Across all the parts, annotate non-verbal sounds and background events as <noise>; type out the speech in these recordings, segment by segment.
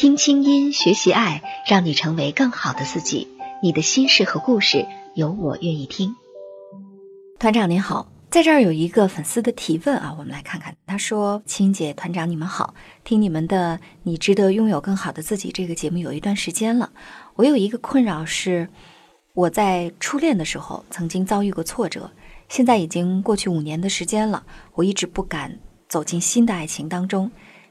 听清音，学习爱，让你成为更好的自己。你的心事和故事，有我愿意听。团长您好，在这儿有一个粉丝的提问啊，我们来看看。他说：“青姐，团长你们好，听你们的《你值得拥有更好的自己》这个节目有一段时间了。我有一个困扰是，我在初恋的时候曾经遭遇过挫折，现在已经过去五年的时间了，我一直不敢走进新的爱情当中。”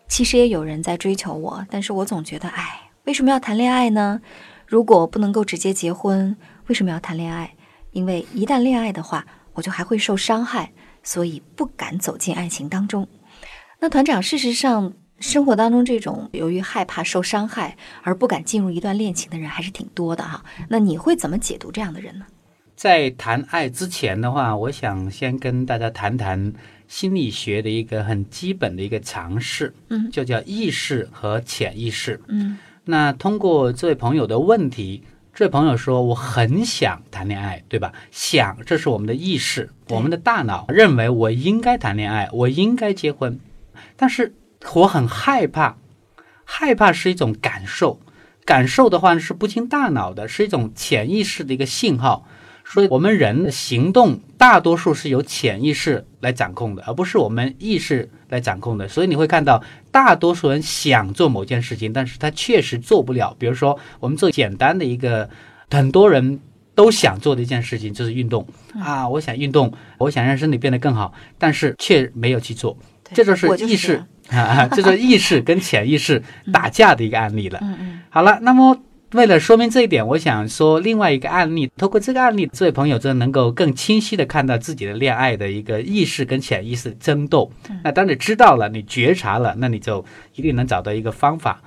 其实也有人在追求我，但是我总觉得，哎，为什么要谈恋爱呢？如果不能够直接结婚，为什么要谈恋爱？因为一旦恋爱的话，我就还会受伤害，所以不敢走进爱情当中。那团长，事实上，生活当中这种由于害怕受伤害而不敢进入一段恋情的人还是挺多的哈。那你会怎么解读这样的人呢？在谈爱之前的话，我想先跟大家谈谈。心理学的一个很基本的一个常识，嗯，就叫意识和潜意识，嗯。那通过这位朋友的问题，这位朋友说我很想谈恋爱，对吧？想，这是我们的意识，我们的大脑认为我应该谈恋爱，我应该结婚，但是我很害怕，害怕是一种感受，感受的话是不经大脑的，是一种潜意识的一个信号。所以，我们人的行动大多数是由潜意识来掌控的，而不是我们意识来掌控的。所以，你会看到大多数人想做某件事情，但是他确实做不了。比如说，我们做简单的一个，很多人都想做的一件事情就是运动啊，我想运动，我想让身体变得更好，但是却没有去做。这就是意识 <laughs> 啊，这是意识跟潜意识打架的一个案例了。嗯嗯。好了，那么。为了说明这一点，我想说另外一个案例。通过这个案例，这位朋友就能够更清晰的看到自己的恋爱的一个意识跟潜意识争斗。那当你知道了，你觉察了，那你就一定能找到一个方法。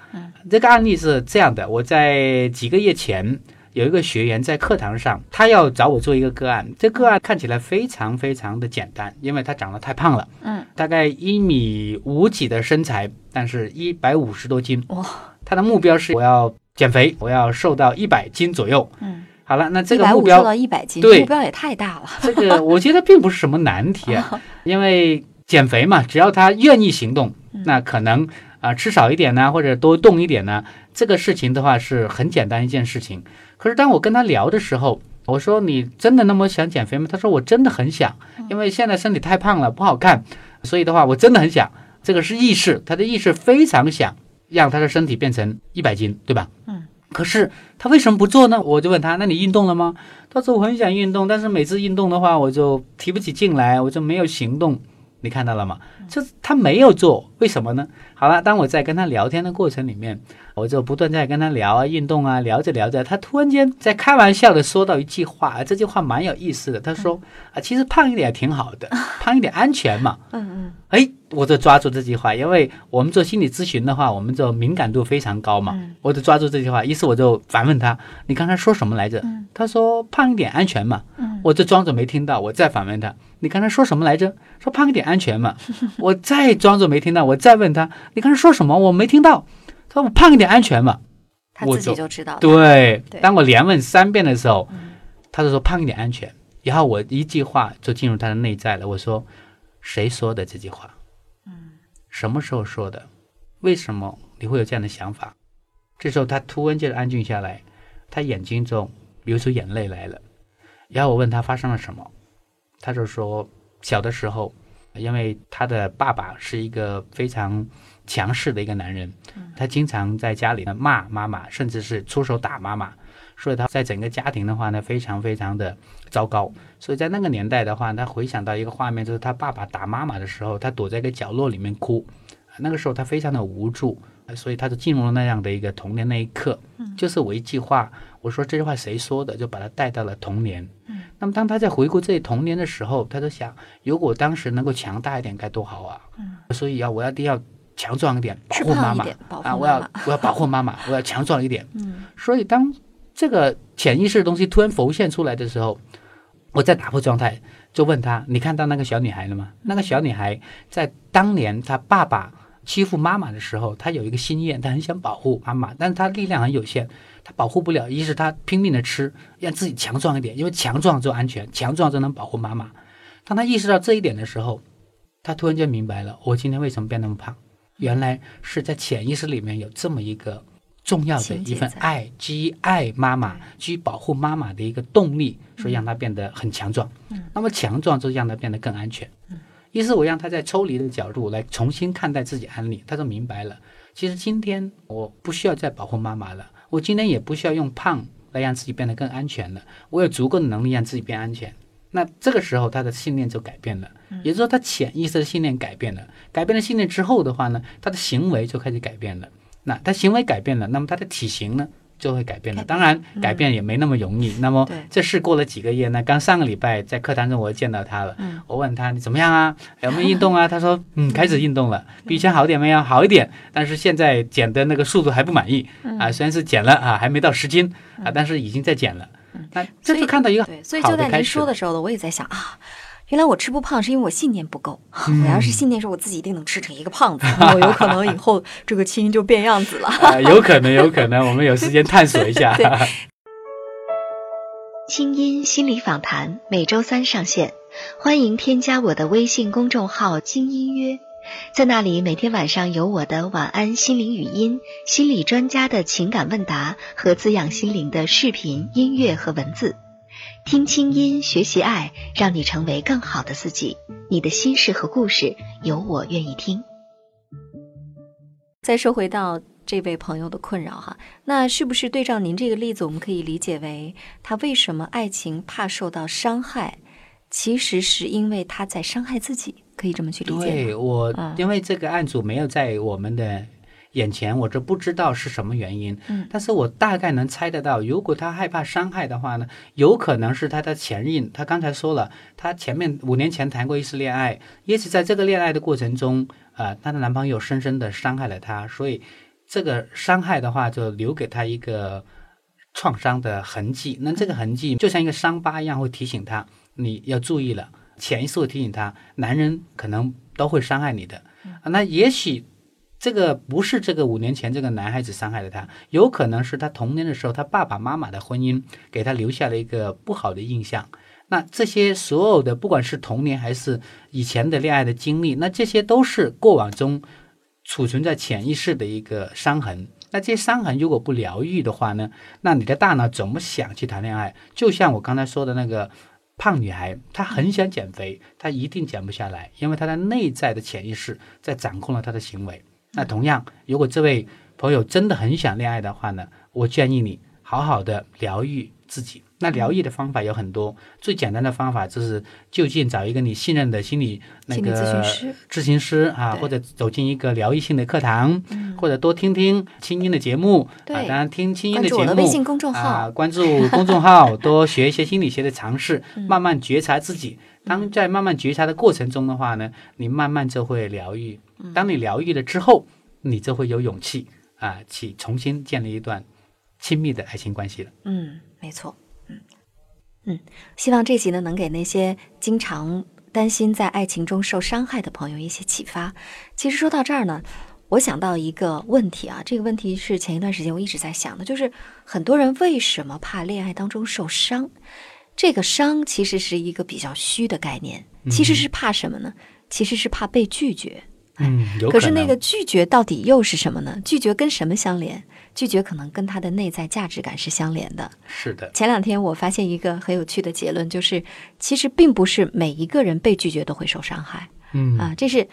这个案例是这样的：我在几个月前有一个学员在课堂上，他要找我做一个个案。这个案看起来非常非常的简单，因为他长得太胖了。嗯，大概一米五几的身材，但是一百五十多斤。哇，他的目标是我要。减肥，我要瘦到一百斤左右。嗯，好了，那这个目标瘦到一百斤，对，目标也太大了。这个我觉得并不是什么难题啊，<laughs> 因为减肥嘛，只要他愿意行动，那可能啊吃少一点呢，或者多动一点呢，这个事情的话是很简单一件事情。可是当我跟他聊的时候，我说你真的那么想减肥吗？他说我真的很想，因为现在身体太胖了不好看，所以的话我真的很想。这个是意识，他的意识非常想。让他的身体变成一百斤，对吧？嗯。可是他为什么不做呢？我就问他：“那你运动了吗？”他说：“我很想运动，但是每次运动的话，我就提不起劲来，我就没有行动。”你看到了吗？这他没有做，为什么呢？好了，当我在跟他聊天的过程里面，我就不断在跟他聊啊，运动啊，聊着聊着，他突然间在开玩笑的说到一句话，这句话蛮有意思的。他说：“啊，其实胖一点也挺好的，<laughs> 胖一点安全嘛。”嗯嗯。哎，我就抓住这句话，因为我们做心理咨询的话，我们就敏感度非常高嘛。我就抓住这句话，于是我就反问他：“你刚才说什么来着？”他说：“胖一点安全嘛。”我就装作没听到，我再反问他：“你刚才说什么来着？”说胖一点安全嘛。<laughs> 我再装作没听到，我再问他：“你刚才说什么？我没听到。”他说：“我胖一点安全嘛。”他自己就知道。对，当我连问三遍的时候，他就说：“胖一点安全。”然后我一句话就进入他的内在了。我说：“谁说的这句话？嗯，什么时候说的？为什么你会有这样的想法？”这时候他突然间安静下来，他眼睛中流出眼泪来了。然后我问他发生了什么，他就说小的时候，因为他的爸爸是一个非常强势的一个男人，他经常在家里呢骂妈妈，甚至是出手打妈妈，所以他在整个家庭的话呢非常非常的糟糕。所以在那个年代的话，他回想到一个画面，就是他爸爸打妈妈的时候，他躲在一个角落里面哭，那个时候他非常的无助。所以他就进入了那样的一个童年那一刻，就是我一句话，我说这句话谁说的，就把他带到了童年。那么当他在回顾这童年的时候，他就想，如果当时能够强大一点该多好啊！所以要我要一定要强壮一点，保护妈妈啊，我要我要保护妈妈，我要强壮一点。嗯所以当这个潜意识的东西突然浮现出来的时候，我在打破状态，就问他：“你看到那个小女孩了吗？”那个小女孩在当年她爸爸欺负妈妈的时候，他有一个心愿，他很想保护妈妈，但是他力量很有限，他保护不了。一是他拼命的吃，让自己强壮一点，因为强壮就安全，强壮就能保护妈妈。当他意识到这一点的时候，他突然就明白了，我今天为什么变那么胖，原来是在潜意识里面有这么一个重要的一份爱，基于爱妈妈、基于保护妈妈的一个动力，所以让他变得很强壮。那么强壮就让他变得更安全。于是我让他在抽离的角度来重新看待自己安利，她就明白了，其实今天我不需要再保护妈妈了，我今天也不需要用胖来让自己变得更安全了，我有足够的能力让自己变安全。那这个时候，他的信念就改变了，也就是说，他潜意识的信念改变了。改变了信念之后的话呢，他的行为就开始改变了。那他行为改变了，那么他的体型呢就会改变了。当然，改变也没那么容易。那么这事过了几个月呢？刚上个礼拜在课堂中我就见到他了，嗯我问他你怎么样啊？有没有运动啊？<laughs> 他说嗯，开始运动了，比以前好点没有？好一点，但是现在减的那个速度还不满意嗯啊。虽然是减了啊，还没到十斤啊，但是已经在减了。那这就看到一个对，所以好就在您的开始说的时候呢，我也在想啊。原来我吃不胖是因为我信念不够。嗯 <laughs> 我要是信念说我自己一定能吃成一个胖子，那我有可能以后 <laughs> 这个基因就变样子了。啊，有可能，有可能，我们有时间探索一下。<laughs> 对清音心理访谈每周三上线，欢迎添加我的微信公众号“精音约”，在那里每天晚上有我的晚安心灵语音、心理专家的情感问答和滋养心灵的视频、音乐和文字。听清音，学习爱，让你成为更好的自己。你的心事和故事，有我愿意听。再说回到这位朋友的困扰哈，那是不是对照您这个例子，我们可以理解为他为什么爱情怕受到伤害，其实是因为他在伤害自己，可以这么去理解吗？对我嗯，因为这个案主没有在我们的眼前，我这不知道是什么原因。嗯但是我大概能猜得到，如果他害怕伤害的话呢，有可能是他的前任。他刚才说了，他前面五年前谈过一次恋爱，也许在这个恋爱的过程中，呃，她的男朋友深深的伤害了她，所以这个伤害的话，就留给她一个创伤的痕迹。那这个痕迹就像一个伤疤一样，会提醒她你要注意了。潜意识会提醒她，男人可能都会伤害你的。啊那也许这个不是这个五年前这个男孩子伤害了他，有可能是他童年的时候他爸爸妈妈的婚姻给他留下了一个不好的印象。那这些所有的，不管是童年还是以前的恋爱的经历，那这些都是过往中储存在潜意识的一个伤痕。那这些伤痕如果不疗愈的话呢，那你的大脑怎么想去谈恋爱？就像我刚才说的那个胖女孩，她很想减肥，她一定减不下来，因为她的内在的潜意识在掌控了她的行为。那同样，如果这位朋友真的很想恋爱的话呢，我建议你好好的疗愈自己。那疗愈的方法有很多，最简单的方法就是就近找一个你信任的心理那个咨询师咨询师啊，或者走进一个疗愈性的课堂，嗯或者多听听清音的节目啊。对当然，听清音的节目，关注我的微信公众号啊，关注公众号，多学一些心理学的常识，嗯慢慢觉察自己。当在慢慢觉察的过程中的话呢，你慢慢就会疗愈。嗯当你疗愈了之后，你就会有勇气啊，去重新建立一段亲密的爱情关系了。嗯，没错，嗯嗯，希望这集呢能给那些经常担心在爱情中受伤害的朋友一些启发。其实说到这儿呢，我想到一个问题啊，这个问题是前一段时间我一直在想的，就是很多人为什么怕恋爱当中受伤？这个伤其实是一个比较虚的概念，其实是怕什么呢？其实是怕被拒绝。嗯，有可是那个拒绝到底又是什么呢？拒绝跟什么相连？拒绝可能跟他的内在价值感是相连的。是的，前两天我发现一个很有趣的结论，就是其实并不是每一个人被拒绝都会受伤害嗯啊，这是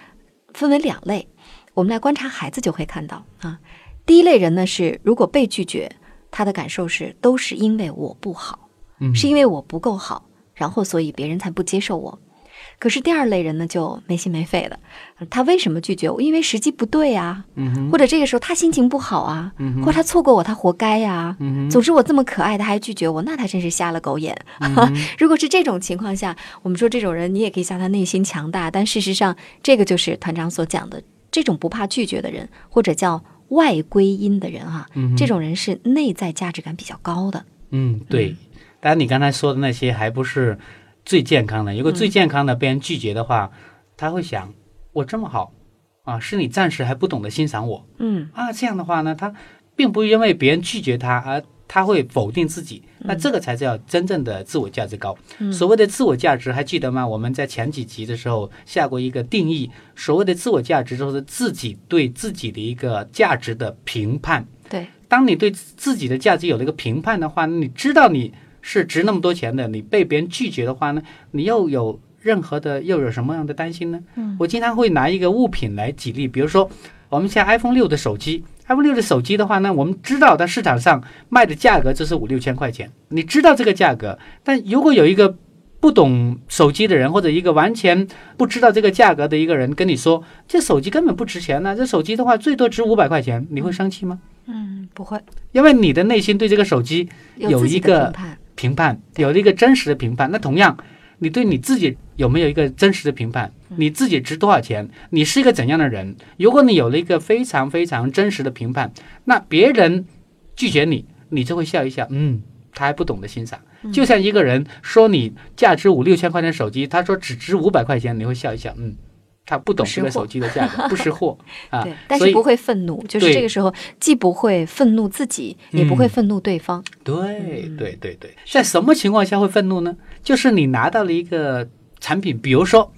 分为两类。我们来观察孩子就会看到啊，第一类人呢是如果被拒绝，他的感受是都是因为我不好，嗯是因为我不够好，然后所以别人才不接受我。可是第二类人呢就没心没肺的，他为什么拒绝我？因为时机不对啊，嗯或者这个时候他心情不好啊，嗯或者他错过我，他活该呀、嗯总之我这么可爱，他还拒绝我，那他真是瞎了狗眼。<laughs> 如果是这种情况下，我们说这种人，你也可以叫他内心强大，但事实上，这个就是团长所讲的这种不怕拒绝的人，或者叫外归因的人哈、嗯这种人是内在价值感比较高的。嗯，对。当然，你刚才说的那些还不是最健康的。如果最健康的被人拒绝的话，他会想：我这么好啊，是你暂时还不懂得欣赏我嗯啊。这样的话呢，他并不因为别人拒绝他而他会否定自己。那这个才叫真正的自我价值高。所谓的自我价值，还记得吗？我们在前几集的时候下过一个定义，所谓的自我价值就是自己对自己的一个价值的评判。对，当你对自己的价值有了一个评判的话，你知道你是值那么多钱的，你被别人拒绝的话呢，你又有任何的又有什么样的担心呢？嗯，我经常会拿一个物品来举例，比如说我们现在 iPhone 六的手机，iPhone 六的手机的话呢，我们知道它市场上卖的价格就是五六千块钱，你知道这个价格，但如果有一个不懂手机的人，或者一个完全不知道这个价格的一个人跟你说，这手机根本不值钱呢、这手机的话最多值五百块钱，你会生气吗？嗯，不会因为你的内心对这个手机有一个的评判。有了一个真实的评判。那同样，你对你自己有没有一个真实的评判？你自己值多少钱？你是一个怎样的人？如果你有了一个非常非常真实的评判，那别人拒绝你，你就会笑一笑，嗯，他还不懂得欣赏。就像一个人说你价值五六千块钱手机，他说只值五百块钱，你会笑一笑，嗯，他不懂这个手机的价格，不识货 <laughs> 啊对，。但是不会愤怒，就是这个时候既不会愤怒自己，也不会嗯愤怒对方。对对对对，在什么情况下会愤怒呢？就是你拿到了一个产品，比如说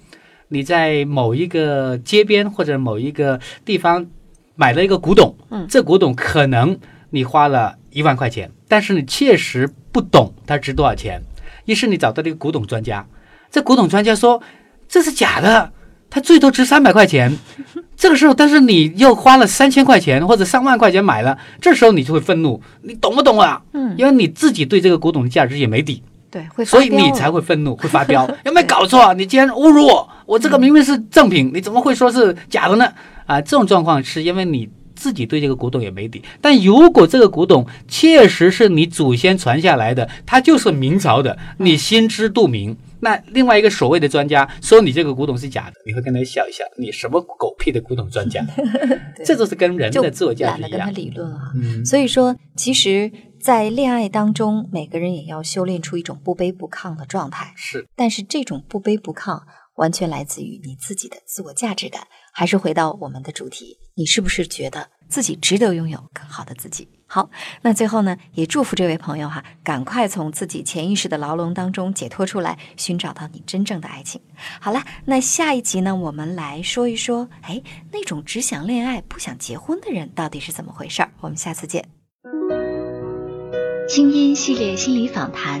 你在某一个街边或者某一个地方买了一个古董，嗯这古董可能你花了一万块钱，但是你确实不懂它值多少钱，于是你找到了一个古董专家，这古董专家说这是假的，它最多值三百块钱。<laughs> 这个时候，但是你又花了三千块钱或者上万块钱买了，这时候你就会愤怒，你懂不懂啊？嗯，因为你自己对这个古董的价值也没底，对，会发所以你才会愤怒，<laughs> 会发飙。有没有搞错啊？你竟然侮辱我！我这个明明是正品，你怎么会说是假的呢？啊，这种状况是因为你自己对这个古董也没底。但如果这个古董确实是你祖先传下来的，它就是明朝的，你心知肚明。那另外一个所谓的专家说你这个古董是假的，你会跟他笑一笑，你什么狗屁的古董专家？<laughs> 这就是跟人的自我价值一懒得跟他样。理论啊。嗯，所以说，其实，在恋爱当中，每个人也要修炼出一种不卑不亢的状态。是但是，这种不卑不亢完全来自于你自己的自我价值感。还是回到我们的主题，你是不是觉得自己值得拥有更好的自己？好，那最后呢，也祝福这位朋友哈，赶快从自己潜意识的牢笼当中解脱出来，寻找到你真正的爱情。好了，那下一集呢，我们来说一说，哎，那种只想恋爱不想结婚的人到底是怎么回事儿？我们下次见。清音系列心理访谈，